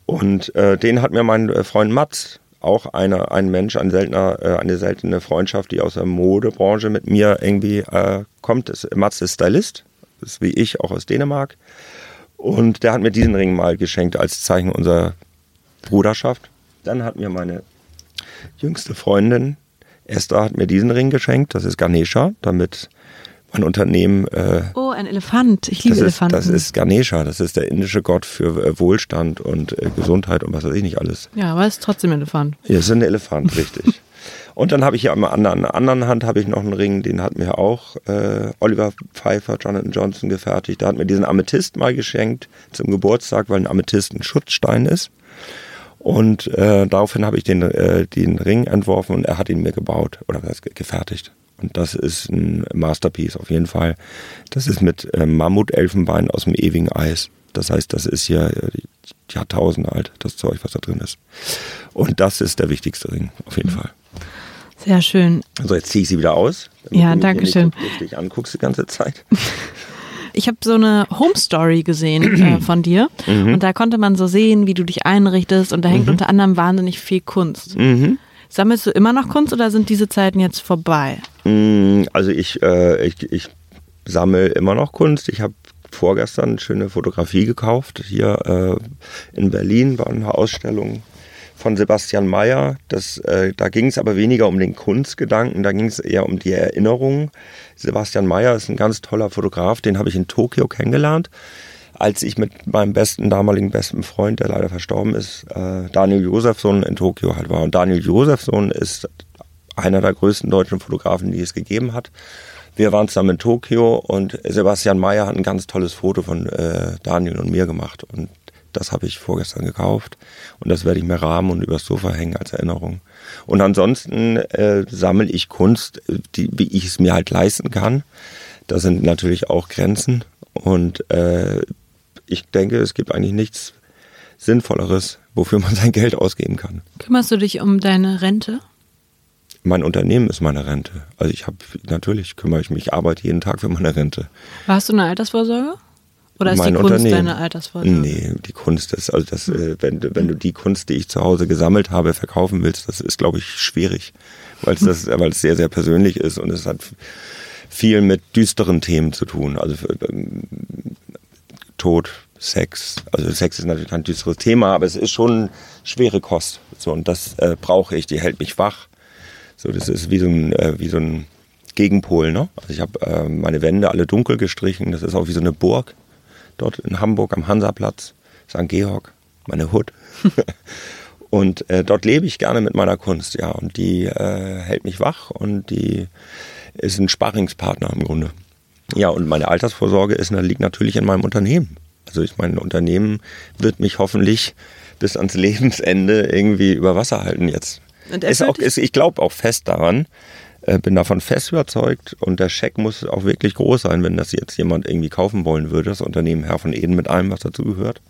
Und äh, den hat mir mein äh, Freund Mats, auch eine, ein Mensch, ein seltener, äh, eine seltene Freundschaft, die aus der Modebranche mit mir irgendwie äh, kommt. Mats ist Stylist, ist wie ich auch aus Dänemark. Und der hat mir diesen Ring mal geschenkt als Zeichen unserer Bruderschaft. Dann hat mir meine jüngste Freundin Esther hat mir diesen Ring geschenkt. Das ist Ganesha, damit mein Unternehmen äh, Oh, ein Elefant. Ich liebe das ist, Elefanten. das ist Ganesha, das ist der indische Gott für äh, Wohlstand und äh, Gesundheit und was weiß ich nicht alles. ja, aber es ist trotzdem Elefant. Ja, ist ein Elefant, richtig. *laughs* Und dann habe ich hier am anderen, an der anderen Hand habe ich noch einen Ring, den hat mir auch äh, Oliver Pfeiffer, Jonathan Johnson gefertigt. Der hat mir diesen Amethyst mal geschenkt zum Geburtstag, weil ein Amethyst ein Schutzstein ist. Und äh, daraufhin habe ich den, äh, den Ring entworfen und er hat ihn mir gebaut oder was, gefertigt. Und das ist ein Masterpiece auf jeden Fall. Das ist mit äh, Mammutelfenbein aus dem ewigen Eis. Das heißt, das ist hier äh, Jahrtausende alt, das Zeug, was da drin ist. Und das ist der wichtigste Ring, auf jeden Fall. Sehr schön. Also jetzt ziehe ich sie wieder aus. Ja, du danke schön. so lustig anguckst die ganze Zeit. *laughs* Ich habe so eine Home Story gesehen äh, *clears throat* von dir Mhm. und da konnte man so sehen, wie du dich einrichtest und da hängt unter anderem wahnsinnig viel Kunst. Mhm. Sammelst du immer noch Kunst oder sind diese Zeiten jetzt vorbei? Mm, Also ich, äh, ich, ich sammle immer noch Kunst. Ich habe vorgestern eine schöne Fotografie gekauft. Hier äh, in Berlin war eine Ausstellung von Sebastian Mayer. Das, äh, da ging es aber weniger um den Kunstgedanken, da ging es eher um die Erinnerung. Sebastian Mayer ist ein ganz toller Fotograf, den habe ich in Tokio kennengelernt, als ich mit meinem besten, damaligen besten Freund, der leider verstorben ist, äh, Daniel Josefsson in Tokio halt war. Und Daniel Josefsson ist einer der größten deutschen Fotografen, die es gegeben hat. Wir waren zusammen in Tokio und Sebastian Mayer hat ein ganz tolles Foto von äh, Daniel und mir gemacht. Und das habe ich vorgestern gekauft. Und das werde ich mir rahmen und übers Sofa hängen als Erinnerung. Und ansonsten äh, sammle ich Kunst, die, wie ich es mir halt leisten kann. Da sind natürlich auch Grenzen. Und äh, ich denke, es gibt eigentlich nichts Sinnvolleres, wofür man *laughs* sein Geld ausgeben kann. Kümmerst du dich um deine Rente? Mein Unternehmen ist meine Rente. Also ich habe natürlich kümmere ich mich, ich arbeite jeden Tag für meine Rente. Hast du eine Altersvorsorge? Oder ist mein die Kunst Unternehmen. deine Altersvorsorge? Nee, die Kunst ist, also das, äh, wenn, du- wenn du die Kunst, die ich zu Hause gesammelt habe, verkaufen willst, das ist, glaube ich, schwierig, weil es das, *laughs* weil es sehr, sehr persönlich ist und es hat viel mit düsteren Themen zu tun. Also ähm, Tod, Sex. Also Sex ist natürlich kein düsteres Thema, aber es ist schon schwere Kost. So und das äh, brauche ich. Die hält mich wach. So, das ist wie so ein, äh, wie so ein Gegenpol. Ne? Also ich habe äh, meine Wände alle dunkel gestrichen. Das ist auch wie so eine Burg dort in Hamburg am Hansaplatz, St. Georg, meine Hut. *laughs* und äh, dort lebe ich gerne mit meiner Kunst, ja. Und die äh, hält mich wach und die ist ein Sparringspartner im Grunde. Ja, und meine Altersvorsorge ist, liegt natürlich in meinem Unternehmen. Also ich mein Unternehmen wird mich hoffentlich bis ans *laughs* Lebensende irgendwie über Wasser halten jetzt. Und Ist auch, ist, ich glaube auch fest daran, äh, bin davon fest überzeugt und der Scheck muss auch wirklich groß sein, wenn das jetzt jemand irgendwie kaufen wollen würde, das Unternehmen Herr von Eden mit allem, was dazu gehört.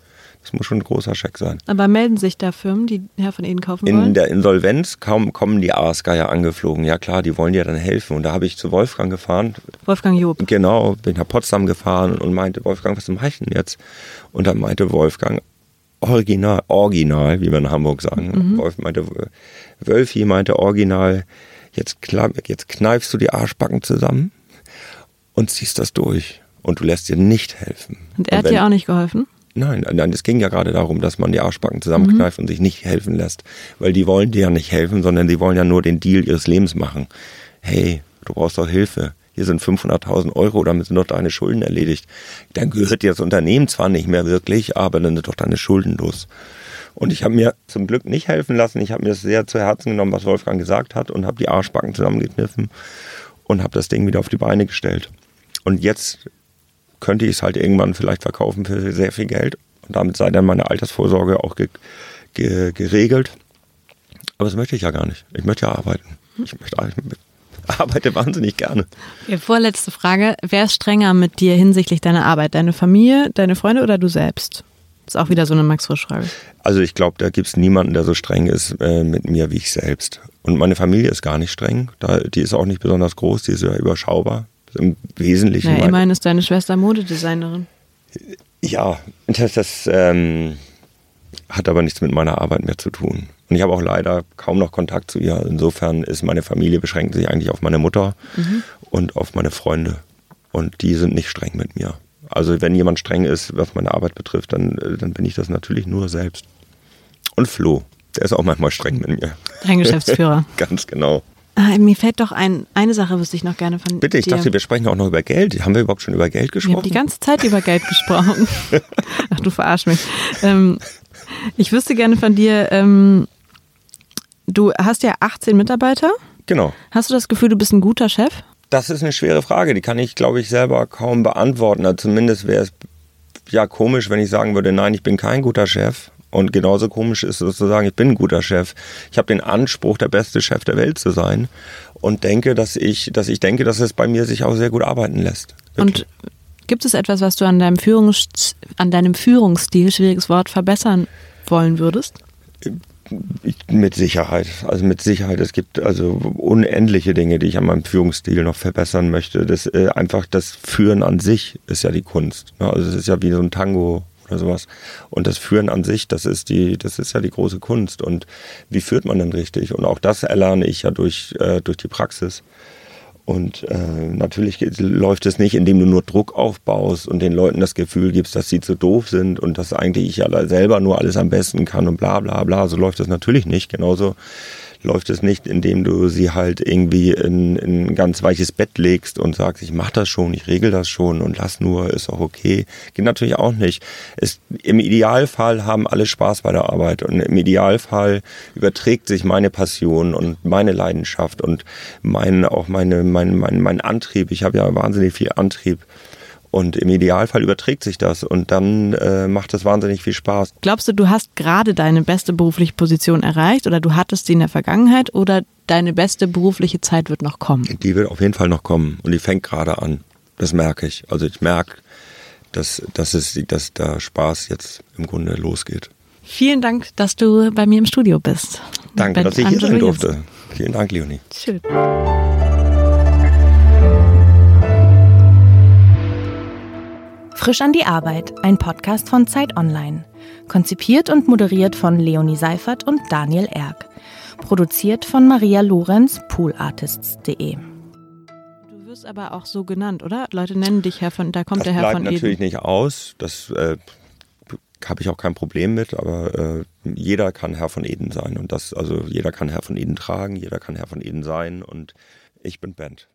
Das muss schon ein großer Scheck sein. Aber melden sich da Firmen, die Herr von Eden kaufen In wollen? der Insolvenz kaum kommen die Aasgeier angeflogen. Ja klar, die wollen dir dann helfen. Und da habe ich zu Wolfgang gefahren, Wolfgang Job. Genau, bin nach Potsdam gefahren und meinte, Wolfgang, was mache ich denn jetzt? Und dann meinte Wolfgang, original, original, wie wir in Hamburg sagen. Wolf meinte, Wölfi meinte original, jetzt, jetzt kneifst du die Arschbacken zusammen und ziehst das durch. und du lässt dir nicht helfen. Und er hat dir auch nicht geholfen? Nein, nein, es ging ja gerade darum, dass man die Arschbacken zusammenkneift mhm. und sich nicht helfen lässt. Weil die wollen dir ja nicht helfen, sondern die wollen ja nur den Deal ihres Lebens machen. Hey, du brauchst doch Hilfe. Hier sind 500.000 Euro, damit sind doch deine Schulden erledigt. Dann gehört dir das Unternehmen zwar nicht mehr wirklich, aber dann sind doch deine Schulden los. Und ich habe mir zum Glück nicht helfen lassen. Ich habe mir das sehr zu Herzen genommen, was Wolfgang gesagt hat und habe die Arschbacken zusammengekniffen und habe das Ding wieder auf die Beine gestellt. Und jetzt könnte ich es halt irgendwann vielleicht verkaufen für sehr viel Geld. Und damit sei dann meine Altersvorsorge auch ge ge geregelt. Aber das möchte ich ja gar nicht. Ich möchte ja arbeiten. Ich möchte ich *laughs* arbeite wahnsinnig gerne. Ja, vorletzte Frage. Wer ist strenger mit dir hinsichtlich deiner Arbeit? Deine Familie, deine Freunde oder du selbst? Ist auch wieder so eine Max-Frisch-Frage. Also ich glaube, da gibt es niemanden, der so streng ist äh, mit mir wie ich selbst. Und meine Familie ist gar nicht streng. Da, die ist auch nicht besonders groß, die ist ja überschaubar. Im Wesentlichen. Ja, immerhin ist deine Schwester Modedesignerin. Ja, das, das ähm, hat aber nichts mit meiner Arbeit mehr zu tun. Und ich habe auch leider kaum noch Kontakt zu ihr. Insofern ist meine Familie beschränkt sich eigentlich auf meine Mutter mhm. und auf meine Freunde. Und die sind nicht streng mit mir. Also wenn jemand streng ist, was meine Arbeit betrifft, dann, äh, dann bin ich das natürlich nur selbst. Und Flo, der ist auch manchmal streng mit mir. Dein Geschäftsführer. *laughs* Ganz genau. Ah, mir fällt doch ein, eine Sache wüsste ich noch gerne von Bitte, ich dir. dachte, wir sprechen auch noch über Geld. Haben wir überhaupt schon über Geld gesprochen? Wir haben die ganze Zeit über Geld *laughs* gesprochen. *laughs* Ach, du verarsch mich. Ähm, ich wüsste gerne von dir, ähm, du hast ja 18 Mitarbeiter. Genau. Hast du das Gefühl, du bist ein guter Chef? Das ist eine schwere Frage, die kann ich, glaube ich, selber kaum beantworten. Also zumindest wäre es ja komisch, wenn ich sagen würde, nein, ich bin kein guter Chef. Und genauso komisch ist es zu sagen, ich bin ein guter Chef. Ich habe den Anspruch, der beste Chef der Welt zu sein und denke, dass ich, dass ich denke, dass es bei mir sich auch sehr gut arbeiten lässt. Wirklich. Und gibt es etwas, was du an deinem, Führungs an deinem Führungsstil, schwieriges Wort, verbessern wollen würdest? Mit Sicherheit. Also mit Sicherheit. Es gibt also unendliche Dinge, die ich an meinem Führungsstil noch verbessern möchte. Das äh, einfach das Führen an sich ist ja die Kunst. Ne? Also es ist ja wie so ein Tango oder sowas. Und das Führen an sich, das ist die, das ist ja die große Kunst. Und wie führt man denn richtig? Und auch das erlerne ich ja durch, äh, durch die Praxis. Und äh, natürlich läuft es nicht, indem du nur Druck aufbaust und den Leuten das Gefühl gibst, dass sie zu doof sind und dass eigentlich ich ja selber nur alles am besten kann und bla bla bla. So läuft das natürlich nicht. Genauso läuft es nicht, indem du sie halt irgendwie in, in ein ganz weiches Bett legst und sagst, ich mach das schon, ich regel das schon und lass nur, ist auch okay. Geht natürlich auch nicht. Es, Im Idealfall haben alle Spaß bei der Arbeit und im Idealfall überträgt sich meine Passion und meine Leidenschaft und mein, auch meine, mein, mein, mein Antrieb. Ich habe ja wahnsinnig viel Antrieb und im Idealfall überträgt sich das und dann äh, macht es wahnsinnig viel Spaß. Glaubst du, du hast gerade deine beste berufliche Position erreicht oder du hattest sie in der Vergangenheit oder deine beste berufliche Zeit wird noch kommen? Die wird auf jeden Fall noch kommen und die fängt gerade an. Das merke ich. Also ich merke, dass, dass, es, dass da Spaß jetzt im Grunde losgeht. Vielen Dank, dass du bei mir im Studio bist. Danke, dass ich hier sein durfte. Vielen Dank, Leonie. Schön. Frisch an die Arbeit, ein Podcast von Zeit Online. Konzipiert und moderiert von Leonie Seifert und Daniel Erck. Produziert von Maria Lorenz, poolartists.de. Du wirst aber auch so genannt, oder? Leute nennen dich Herr von, da kommt das der Herr von Eden. natürlich nicht aus, das äh, habe ich auch kein Problem mit, aber äh, jeder kann Herr von Eden sein und das, also jeder kann Herr von Eden tragen, jeder kann Herr von Eden sein und ich bin Band.